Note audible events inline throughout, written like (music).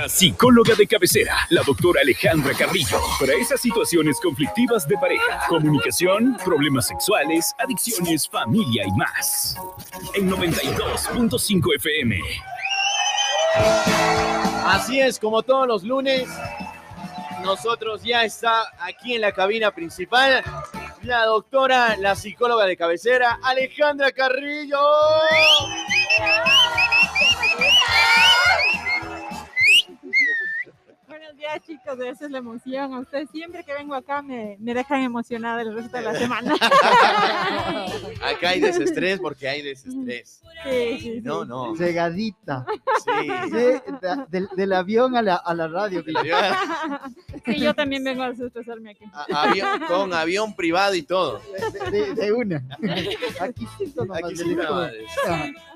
La psicóloga de cabecera, la doctora Alejandra Carrillo, para esas situaciones conflictivas de pareja, comunicación, problemas sexuales, adicciones, familia y más. En 92.5 FM. Así es, como todos los lunes, nosotros ya está aquí en la cabina principal la doctora, la psicóloga de cabecera, Alejandra Carrillo. Días, chicos. Esa es la emoción. A ustedes siempre que vengo acá me, me dejan emocionada el resto de la semana. (laughs) Acá hay desestrés porque hay desestrés. Sí, sí, sí. No, no. Cegadita. Sí. Del, del avión a la, a la radio. (laughs) que- Sí, yo también vengo a desestresarme aquí. A- avión- con avión privado y todo. De, de- de una. (laughs) Aquí sí son nomás Aquí sí, del- nomás.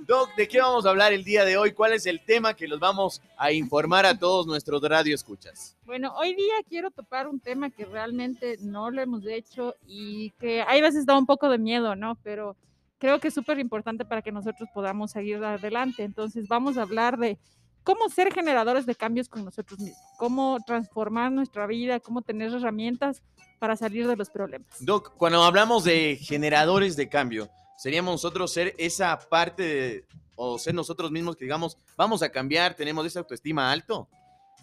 Doc, ¿de qué vamos a hablar el día de hoy? ¿Cuál es el tema que los vamos a informar a todos nuestros radioescuchas? Bueno, hoy día quiero topar un tema que realmente no lo hemos hecho y que hay veces da un poco de miedo, ¿no? Pero creo que es súper importante para que nosotros podamos seguir adelante. Entonces vamos a hablar de cómo ser generadores de cambios con nosotros mismos, cómo transformar nuestra vida, cómo tener herramientas para salir de los problemas. Doc, cuando hablamos de generadores de cambio, ¿seríamos nosotros ser esa parte de, o ser nosotros mismos que digamos, vamos a cambiar, tenemos esa autoestima alto?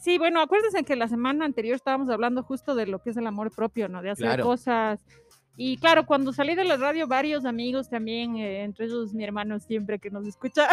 Sí, bueno, acuérdense que la semana anterior estábamos hablando justo de lo que es el amor propio, ¿no? De hacer Claro. cosas. Y claro, cuando salí de la radio, varios amigos también, eh, entre ellos mi hermano siempre que nos escucha.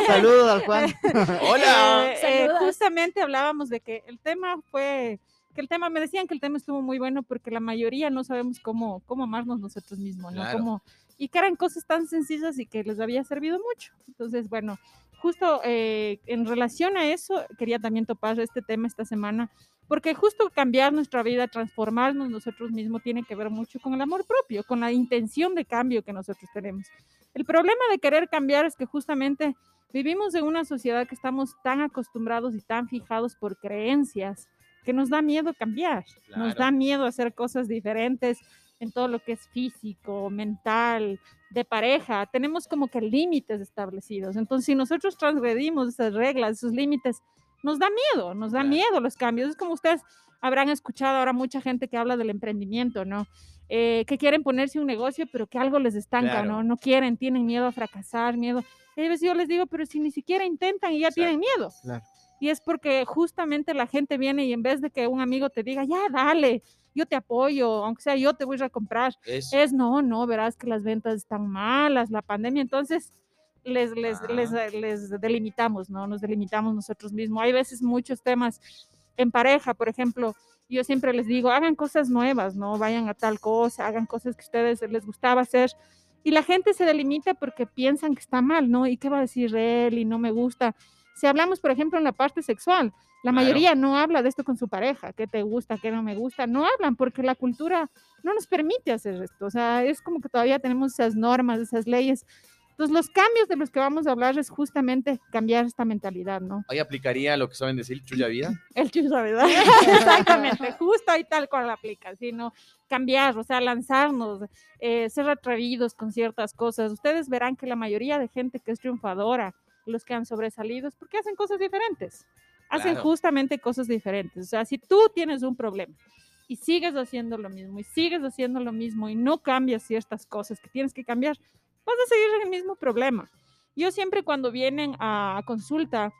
Un saludo al Juan. (laughs) Hola. Eh, eh, justamente hablábamos de que el tema fue, que el tema, me decían que el tema estuvo muy bueno porque la mayoría no sabemos cómo, cómo amarnos nosotros mismos, ¿no? Claro. Cómo- y que eran cosas tan sencillas y que les había servido mucho. Entonces, bueno, justo eh, en relación a eso, quería también topar este tema esta semana, porque justo cambiar nuestra vida, transformarnos nosotros mismos, tiene que ver mucho con el amor propio, con la intención de cambio que nosotros tenemos. El problema de querer cambiar es que justamente vivimos en una sociedad que estamos tan acostumbrados y tan fijados por creencias que nos da miedo cambiar, nos da miedo hacer cosas diferentes en todo lo que es físico, mental, de pareja. Tenemos como que límites establecidos. Entonces, si nosotros transgredimos esas reglas, esos límites, nos da miedo, nos da miedo los cambios. Es como ustedes habrán escuchado ahora mucha gente que habla del emprendimiento, ¿no? Eh, que quieren ponerse un negocio, pero que algo les estanca, Claro. ¿no? No quieren, tienen miedo a fracasar, miedo. Y a veces yo les digo, pero si ni siquiera intentan y ya tienen miedo. Claro. Y es porque justamente la gente viene y en vez de que un amigo te diga, ya, dale, yo te apoyo, aunque sea yo te voy a comprar, es no, no, verás que las ventas están malas, la pandemia, entonces les, les, les, Ah. les delimitamos, ¿no? Nos delimitamos nosotros mismos. Hay veces muchos temas en pareja, por ejemplo, yo siempre les digo, hagan cosas nuevas, ¿no? Vayan a tal cosa, hagan cosas que a ustedes les gustaba hacer. Y la gente se delimita porque piensan que está mal, ¿no? ¿Y qué va a decir él? Y no me gusta. Si hablamos, por ejemplo, en la parte sexual, la Claro. mayoría no habla de esto con su pareja, qué te gusta, qué no me gusta, no hablan porque la cultura no nos permite hacer esto. O sea, es como que todavía tenemos esas normas, esas leyes. Entonces, los cambios de los que vamos a hablar es justamente cambiar esta mentalidad, ¿no? ahí aplicaría lo que saben decir, chulla vida. (laughs) El chusa, ¿verdad? (laughs) Exactamente, (laughs) justo ahí tal cual la aplica, sino cambiar, o sea, lanzarnos, eh, ser atrevidos con ciertas cosas. Ustedes verán que la mayoría de gente que es triunfadora, los que han sobresalido, es porque hacen cosas diferentes. Hacen Claro. justamente cosas diferentes. O sea, si tú tienes un problema y sigues haciendo lo mismo y sigues haciendo lo mismo y no cambias ciertas cosas que tienes que cambiar, vas a seguir en el mismo problema. Yo siempre cuando vienen a consulta,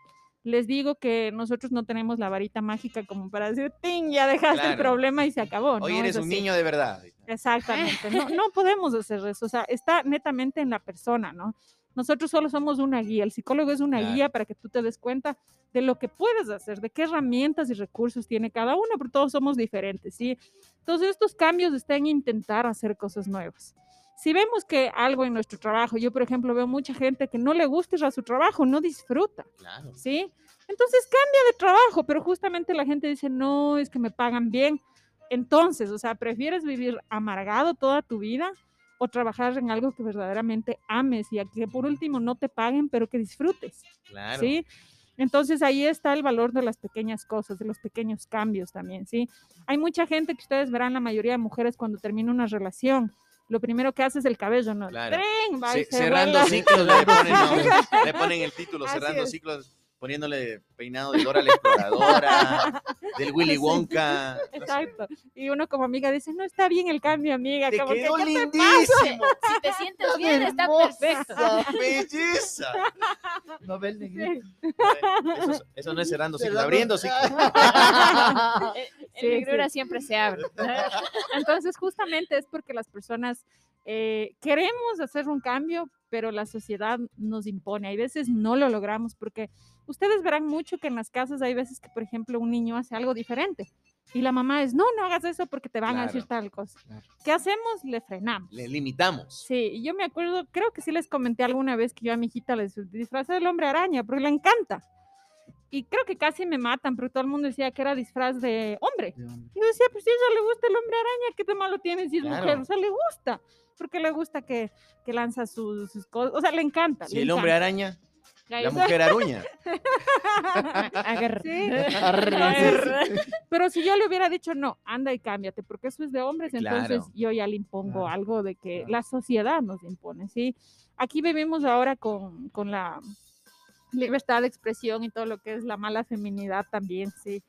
les digo que nosotros no tenemos la varita mágica como para decir, ¡ting! Ya dejaste el Claro. problema y se acabó. Hoy ¿no? eres Es un así. niño de verdad. Exactamente. No, (laughs) no podemos hacer eso. O sea, está netamente en la persona, ¿no? Nosotros solo somos una guía. El psicólogo es una Claro. guía para que tú te des cuenta de lo que puedes hacer, de qué herramientas y recursos tiene cada uno, pero todos somos diferentes, ¿sí? Entonces, estos cambios están en intentar hacer cosas nuevas. Si vemos que algo en nuestro trabajo, yo por ejemplo veo mucha gente que no le gusta ir a su trabajo, no disfruta, Claro. ¿sí? Entonces cambia de trabajo, pero justamente la gente dice, no, es que me pagan bien. Entonces, o sea, ¿prefieres vivir amargado toda tu vida o trabajar en algo que verdaderamente ames y a que por último no te paguen, pero que disfrutes? Claro. ¿Sí? Entonces ahí está el valor de las pequeñas cosas, de los pequeños cambios también, ¿sí? Hay mucha gente que ustedes verán, la mayoría de mujeres cuando termina una relación, lo primero que hace es el cabello, ¿no? Claro. ¡Tren! Va y Ce- se cerrando vuela. ciclos le ponen, ¿no? (laughs) le ponen el título, Así cerrando es. ciclos. poniéndole peinado de Dora la Exploradora, del Willy. Wonka. Exacto. Y uno como amiga dice, no está bien el cambio, amiga. Te como que, quedó ¿qué te lindísimo. Si te sientes bien, está perfecto. ¡Belleza! No ve el negrito. Sí. Eso, es- eso no es cerrando ciclos, Cerrando- abriendo ciclos. Negrura sí. siempre se abre. (laughs) Entonces, justamente es porque las personas eh, queremos hacer un cambio, pero la sociedad nos impone. Hay veces no lo logramos porque ustedes verán mucho que en las casas hay veces que, por ejemplo, un niño hace algo diferente y la mamá es, no, no hagas eso porque te van a decir tal cosa. Claro. ¿Qué hacemos? Le frenamos. Le limitamos. Sí, yo me acuerdo, creo que sí les comenté alguna vez que yo a mi hijita le disfrazé del hombre araña, porque le encanta. Y creo que casi me matan, porque todo el mundo decía que era disfraz de hombre. De hombre. Y yo decía, pues si a ella le gusta el hombre araña, ¿qué de malo tiene si es Claro. mujer? O sea, le gusta, porque le gusta que, que lanza sus, sus cosas, o sea, le encanta. Si le el hombre araña, la mujer aruña. Agarra. (laughs) Sí. Pero si yo le hubiera dicho, no, anda y cámbiate, porque eso es de hombres, entonces yo ya le impongo Claro. algo de que Claro. la sociedad nos impone, ¿sí? Aquí vivimos ahora con, con la libertad de expresión y todo lo que es la mala feminidad también, ¿sí?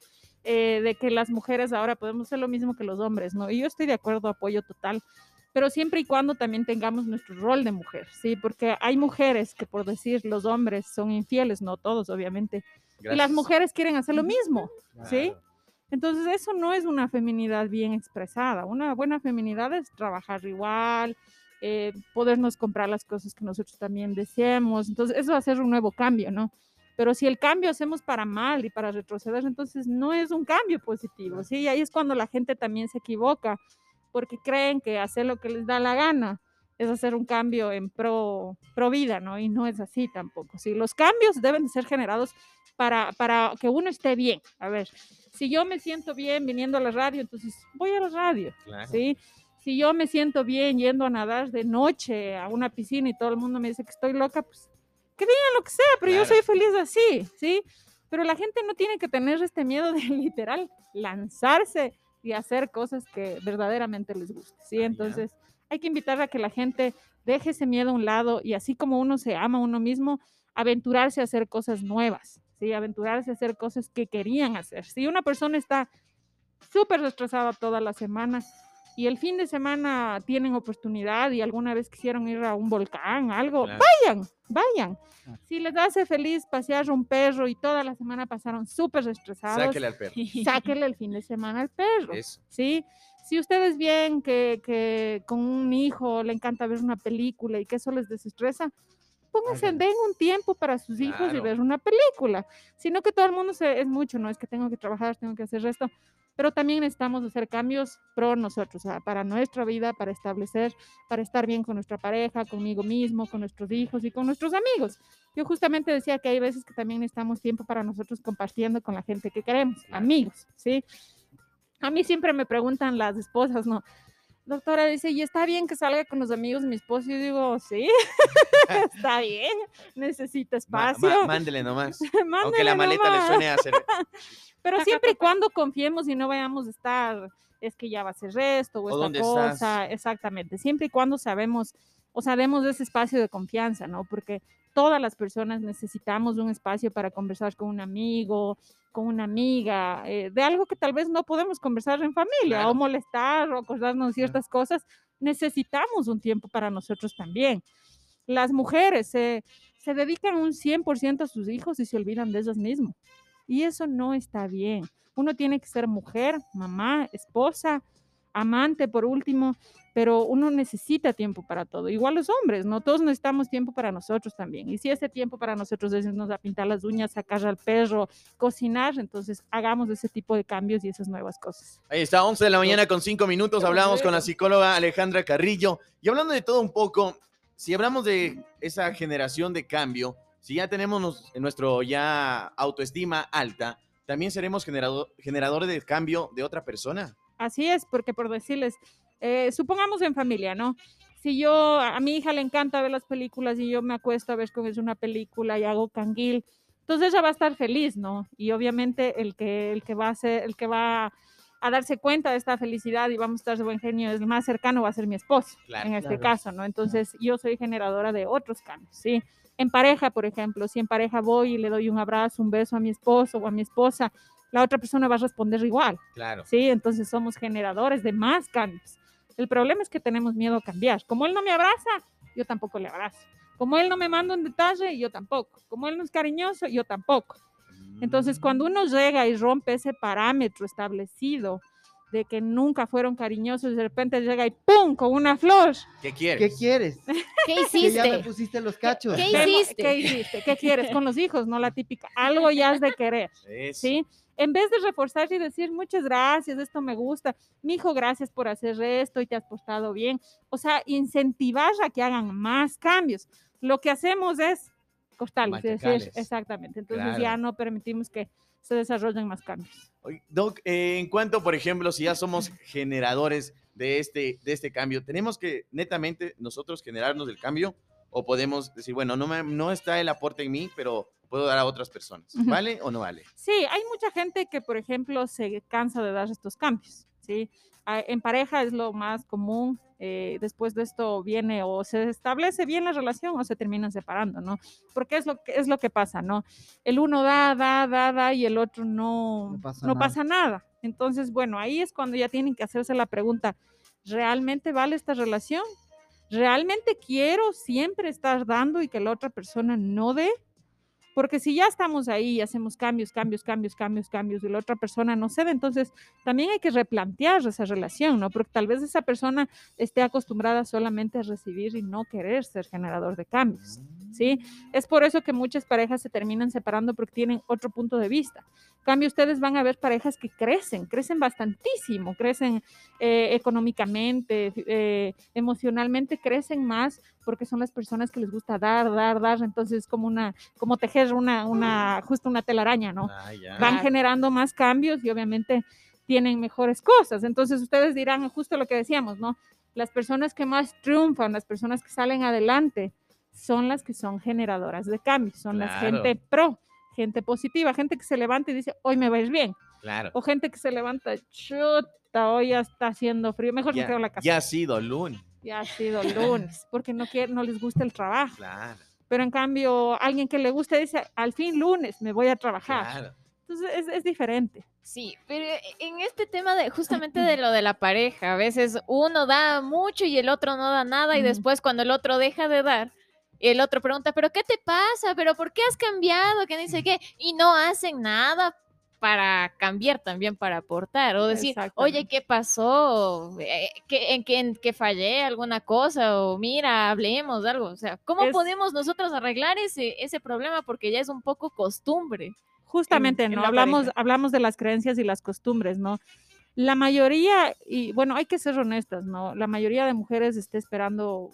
Eh, de que las mujeres ahora podemos hacer lo mismo que los hombres, ¿no? Y yo estoy de acuerdo, apoyo total, pero siempre y cuando también tengamos nuestro rol de mujer, ¿sí? Porque hay mujeres que por decir los hombres son infieles, no todos, obviamente, y las mujeres quieren hacer lo mismo, ¿sí? Entonces, eso no es una feminidad bien expresada. Una buena feminidad es trabajar igual, eh, podernos comprar las cosas que nosotros también deseemos. Entonces, eso va a ser un nuevo cambio, ¿no? Pero si el cambio hacemos para mal y para retroceder, entonces no es un cambio positivo, ¿sí? Y ahí es cuando la gente también se equivoca, porque creen que hacer lo que les da la gana es hacer un cambio en pro, pro vida, ¿no? Y no es así tampoco, ¿sí? Los cambios deben de ser generados para, para que uno esté bien. A ver, si yo me siento bien viniendo a la radio, entonces voy a la radio, Claro. ¿sí? Si yo me siento bien yendo a nadar de noche a una piscina y todo el mundo me dice que estoy loca, pues que digan lo que sea, pero yo Claro. soy feliz así, ¿sí? Pero la gente no tiene que tener este miedo de (laughs) literal lanzarse y hacer cosas que verdaderamente les guste, ¿sí? Ah. Entonces hay que invitar a que la gente deje ese miedo a un lado y así como uno se ama a uno mismo, aventurarse a hacer cosas nuevas, ¿sí? Aventurarse a hacer cosas que querían hacer. Si una persona está súper estresada toda la semana y el fin de semana tienen oportunidad y alguna vez quisieron ir a un volcán, algo, Claro. vayan, vayan. Claro. Si les hace feliz pasear un perro y toda la semana pasaron súper estresados, Sáquele al perro. (laughs) (laughs) sáquenle el fin de semana al perro. Eso. ¿sí? Si ustedes ven que, que con un hijo le encanta ver una película y que eso les desestresa, pónganse, den un tiempo para sus hijos y Claro. ver una película. Sino que todo el mundo se, es mucho, no es que tengo que trabajar, tengo que hacer esto, pero también necesitamos hacer cambios pro nosotros, o sea, para nuestra vida, para establecer, para estar bien con nuestra pareja, conmigo mismo, con nuestros hijos y con nuestros amigos. Yo justamente decía que hay veces que también necesitamos tiempo para nosotros compartiendo con la gente que queremos, amigos, ¿sí? A mí siempre me preguntan las esposas, ¿no? Doctora dice, ¿y está bien que salga con los amigos de mi esposo? Y yo digo, sí, (laughs) (laughs) está bien, necesita espacio. ma- (laughs) mándele nomás. Aunque mándele la maleta le suene a hacer. Pero siempre y cuando confiemos y no vayamos a estar, es que ya va a ser esto o, ¿O esta cosa, estás? exactamente. Siempre y cuando sabemos, o sea, demos ese espacio de confianza, ¿no? Porque todas las personas necesitamos un espacio para conversar con un amigo, con una amiga, eh, de algo que tal vez no podemos conversar en familia, Claro. o molestar, o acordarnos ciertas cosas. Necesitamos un tiempo para nosotros también. Las mujeres se, se dedican un 100% a sus hijos y se olvidan de ellas mismas. Y eso no está bien. Uno tiene que ser mujer, mamá, esposa, amante por último, pero uno necesita tiempo para todo. Igual los hombres, ¿no? Todos necesitamos tiempo para nosotros también. Y si ese tiempo para nosotros es irnos a pintar las uñas, sacar al perro, cocinar, entonces hagamos ese tipo de cambios y esas nuevas cosas. Ahí está, 11 de la mañana con 5 minutos. Hablamos con la psicóloga Alejandra Carrillo. Y hablando de todo un poco, si hablamos de esa generación de cambio, si ya tenemos nos- nuestro ya autoestima alta, también seremos generador, generadores de cambio de otra persona. Así es, porque por decirles, eh, supongamos en familia, ¿no? Si yo, a mi hija le encanta ver las películas y yo me acuesto a ver con es una película y hago canguil, entonces ella va a estar feliz, ¿no? Y obviamente el que, el que va a ser, el que va a darse cuenta de esta felicidad y vamos a estar de buen genio, el más cercano va a ser mi esposo, Claro. en este Claro. caso, ¿no? Entonces yo soy generadora de otros cambios, ¿sí? En pareja, por ejemplo, si en pareja voy y le doy un abrazo, un beso a mi esposo o a mi esposa, la otra persona va a responder igual, Claro. ¿sí? Entonces somos generadores de más cambios. El problema es que tenemos miedo a cambiar. Como él no me abraza, yo tampoco le abrazo. Como él no me manda un detalle, yo tampoco. Como él no es cariñoso, yo tampoco. Entonces, cuando uno llega y rompe ese parámetro establecido de que nunca fueron cariñosos, de repente llega y ¡pum! con una flor. ¿Qué quieres? ¿Qué quieres? (laughs) ¿Qué Que ya me hiciste? pusiste los cachos. ¿Qué ¿Qué, hiciste? ¿Qué hiciste? ¿Qué quieres? Con los hijos, no la típica. Algo ya has de querer, Eso. ¿sí? En vez de reforzarse y decir muchas gracias, esto me gusta, mi hijo, gracias por hacer esto y te has portado bien. O sea, incentivar a que hagan más cambios. Lo que hacemos es cortarles, es decir, exactamente. Entonces Claro. ya no permitimos que se desarrollen más cambios. Doc, eh, en cuanto, por ejemplo, si ya somos generadores de este, de este cambio, ¿tenemos que netamente nosotros generarnos el cambio? ¿O podemos decir, bueno, no, me- no está el aporte en mí, pero puedo dar a otras personas? ¿Vale o no vale? Sí, hay mucha gente que, por ejemplo, se cansa de dar estos cambios, ¿sí? Ah, En pareja es lo más común, eh, después de esto viene o se establece bien la relación o se terminan separando, ¿no? Porque es lo que, es lo que pasa, ¿no? El uno da, da, da, da y el otro no, No pasa no nada. pasa nada. Entonces, bueno, ahí es cuando ya tienen que hacerse la pregunta, ¿realmente vale esta relación? ¿Realmente quiero siempre estar dando y que la otra persona no dé? Porque si ya estamos ahí y hacemos cambios, cambios, cambios, cambios, cambios y la otra persona no cede, entonces también hay que replantear esa relación, ¿no? Porque tal vez esa persona esté acostumbrada solamente a recibir y no querer ser generador de cambios, ¿sí? Es por eso que muchas parejas se terminan separando porque tienen otro punto de vista. En cambio, ustedes van a ver parejas que crecen, crecen bastantísimo, crecen eh, económicamente, eh, emocionalmente, crecen más porque son las personas que les gusta dar, dar, dar. Entonces es como una, como tejer una, una, justo una telaraña, ¿no? Ah. Van generando más cambios y obviamente tienen mejores cosas. Entonces ustedes dirán justo lo que decíamos, ¿no? Las personas que más triunfan, las personas que salen adelante, son las que son generadoras de cambios, son las Claro. gente pro, gente positiva, gente que se levanta y dice, hoy me va a ir bien. Claro. O gente que se levanta, chuta, hoy ya está haciendo frío, mejor me Ya, quedo en la casa. ya ha sido lunes. Ya ha sido lunes, (laughs) porque no, quiere, no les gusta el trabajo. Claro. Pero en cambio, alguien que le gusta dice, al fin lunes me voy a trabajar. Claro. Entonces es, es diferente. Sí, pero en este tema de justamente de (laughs) lo de la pareja, a veces uno da mucho y el otro no da nada y después cuando el otro deja de dar, el otro pregunta, pero ¿qué te pasa? ¿Pero por qué has cambiado? Que dice qué y no hacen nada para cambiar también, para aportar o decir, oye. ¿qué pasó? Eh, ¿qué- ¿En qué en qué fallé alguna cosa? O mira, hablemos de algo. O sea, ¿cómo Es- podemos nosotros arreglar ese, ese problema? Porque ya es un poco costumbre. Justamente, en ¿no? la Hablamos, pareja. hablamos de las creencias y las costumbres, ¿no? La mayoría, y bueno, hay que ser honestas, ¿no? La mayoría de mujeres está esperando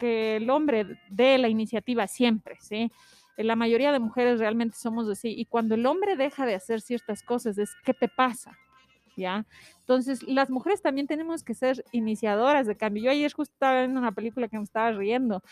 que el hombre dé la iniciativa siempre, ¿sí? Eh, La mayoría de mujeres realmente somos así. Y cuando el hombre deja de hacer ciertas cosas, es ¿qué te pasa? ¿Ya? Entonces, las mujeres también tenemos que ser iniciadoras de cambio. Yo ayer justo estaba viendo una película que me estaba riendo,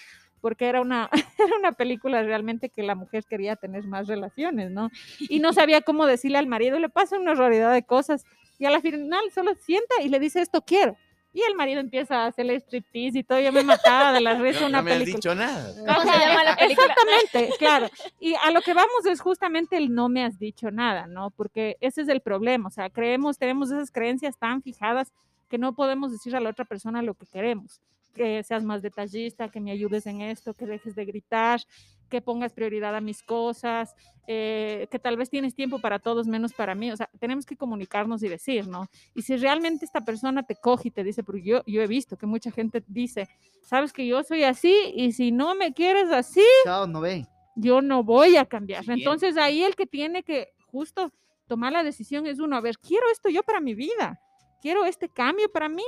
porque era una, (laughs) era una película realmente que la mujer quería tener más relaciones, ¿no? Y no (laughs) sabía cómo decirle al marido, le pasa una realidad de cosas, y a la final solo sienta y le dice, esto quiero. Y el marido empieza a hacerle striptease y todo, yo me mataba de la (laughs) risa No, una no me has película. dicho nada. ¿Cómo se llama la película? Exactamente, claro. Y a lo que vamos es justamente el no me has dicho nada, ¿no? Porque ese es el problema. O sea, creemos, tenemos esas creencias tan fijadas que no podemos decir a la otra persona lo que queremos. Que seas más detallista, que me ayudes en esto, que dejes de gritar, que pongas prioridad a mis cosas, eh, que tal vez tienes tiempo para todos menos para mí. O sea, tenemos que comunicarnos y decir, ¿no? Y si realmente esta persona te coge y te dice, porque yo, yo he visto que mucha gente dice, sabes que yo soy así y si no me quieres así, Chao, no ve. yo no voy a cambiar. Entonces ahí el que tiene que justo tomar la decisión es uno, a ver, quiero esto yo para mi vida, quiero este cambio para mí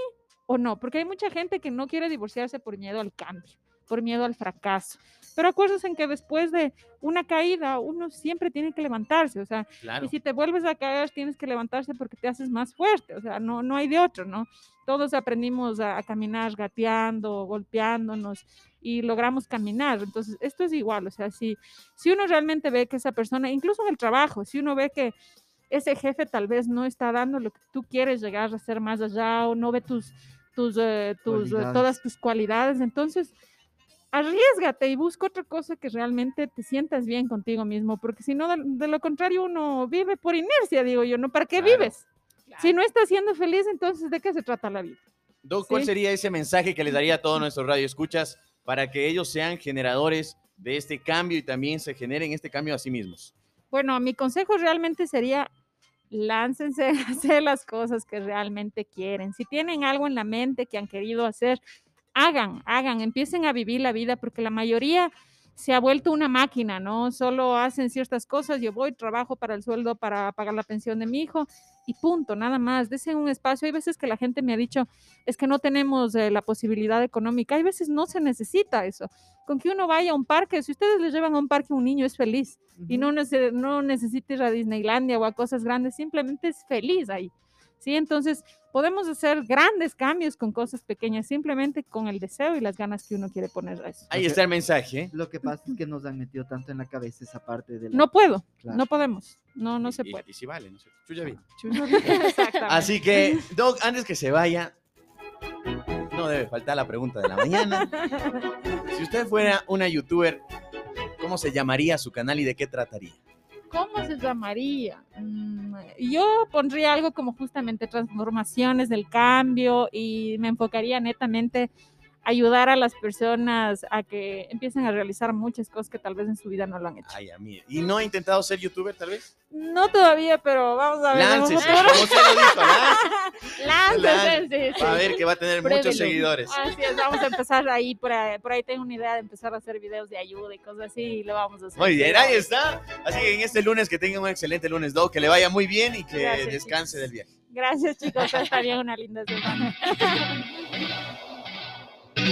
o no, porque hay mucha gente que no quiere divorciarse por miedo al cambio, por miedo al fracaso. Pero acuérdense en que después de una caída uno siempre tiene que levantarse, o sea, Claro. y si te vuelves a caer, tienes que levantarse porque te haces más fuerte, o sea, no, no hay de otro, ¿no? Todos aprendimos a, a caminar gateando, golpeándonos y logramos caminar. Entonces, esto es igual, o sea, si, si uno realmente ve que esa persona, incluso en el trabajo, si uno ve que ese jefe tal vez no está dando lo que tú quieres llegar a ser más allá o no ve tus, tus, eh, tus eh, todas tus cualidades, entonces arriesgate y busca otra cosa que realmente te sientas bien contigo mismo, porque si no, de, de lo contrario, uno vive por inercia, digo yo, ¿no? ¿Para qué Claro. vives? Si no estás siendo feliz, entonces, ¿de qué se trata la vida? Doc, ¿cuál Sí. sería ese mensaje que les daría a todos nuestros radioescuchas para que ellos sean generadores de este cambio y también se generen este cambio a sí mismos? Bueno, mi consejo realmente sería láncense (laughs) a hacer las cosas que realmente quieren. Si tienen algo en la mente que han querido hacer, hagan, hagan, empiecen a vivir la vida, porque la mayoría se ha vuelto una máquina, ¿no? Solo hacen ciertas cosas, yo voy, trabajo para el sueldo, para pagar la pensión de mi hijo y punto, nada más. Desen un espacio. Hay veces que la gente me ha dicho, es que no tenemos eh, la posibilidad económica. Hay veces no se necesita eso. Con que uno vaya a un parque, si ustedes le llevan a un parque, un niño es feliz y no, no necesita ir a Disneylandia o a cosas grandes, simplemente es feliz ahí. ¿Sí? Entonces, podemos hacer grandes cambios con cosas pequeñas, simplemente con el deseo y las ganas que uno quiere poner a eso. Ahí está el mensaje. ¿eh? Lo que pasa es que nos han metido tanto en la cabeza esa parte de la... No puedo, Claro. no podemos, no, no se Y- puede. Y, si vale, ¿no cierto? Chuya bien. (laughs) Exactamente. Así que, Doc, antes que se vaya, no debe faltar la pregunta de la mañana. (laughs) Si usted fuera una youtuber, ¿cómo se llamaría su canal y de qué trataría? ¿Cómo se llamaría? Mm, Yo pondría algo como justamente transformaciones del cambio y me enfocaría netamente ayudar a las personas a que empiecen a realizar muchas cosas que tal vez en su vida no lo han hecho. Ay, a mí. ¿Y no ha intentado ser youtuber, tal vez? No todavía, pero vamos a ver. Láncese, como usted lo dijo, (laughs) láncese. Láncese, sí, sí. A ver que va a tener muchos seguidores. Así es, vamos a empezar ahí por, ahí. por ahí tengo una idea de empezar a hacer videos de ayuda y cosas así y lo vamos a hacer. Muy bien, ahí está. Así que en este lunes que tengan un excelente lunes, Doc, que le vaya muy bien y que Gracias, descanse chicos. del viaje. Gracias chicos, bien una linda semana. (laughs)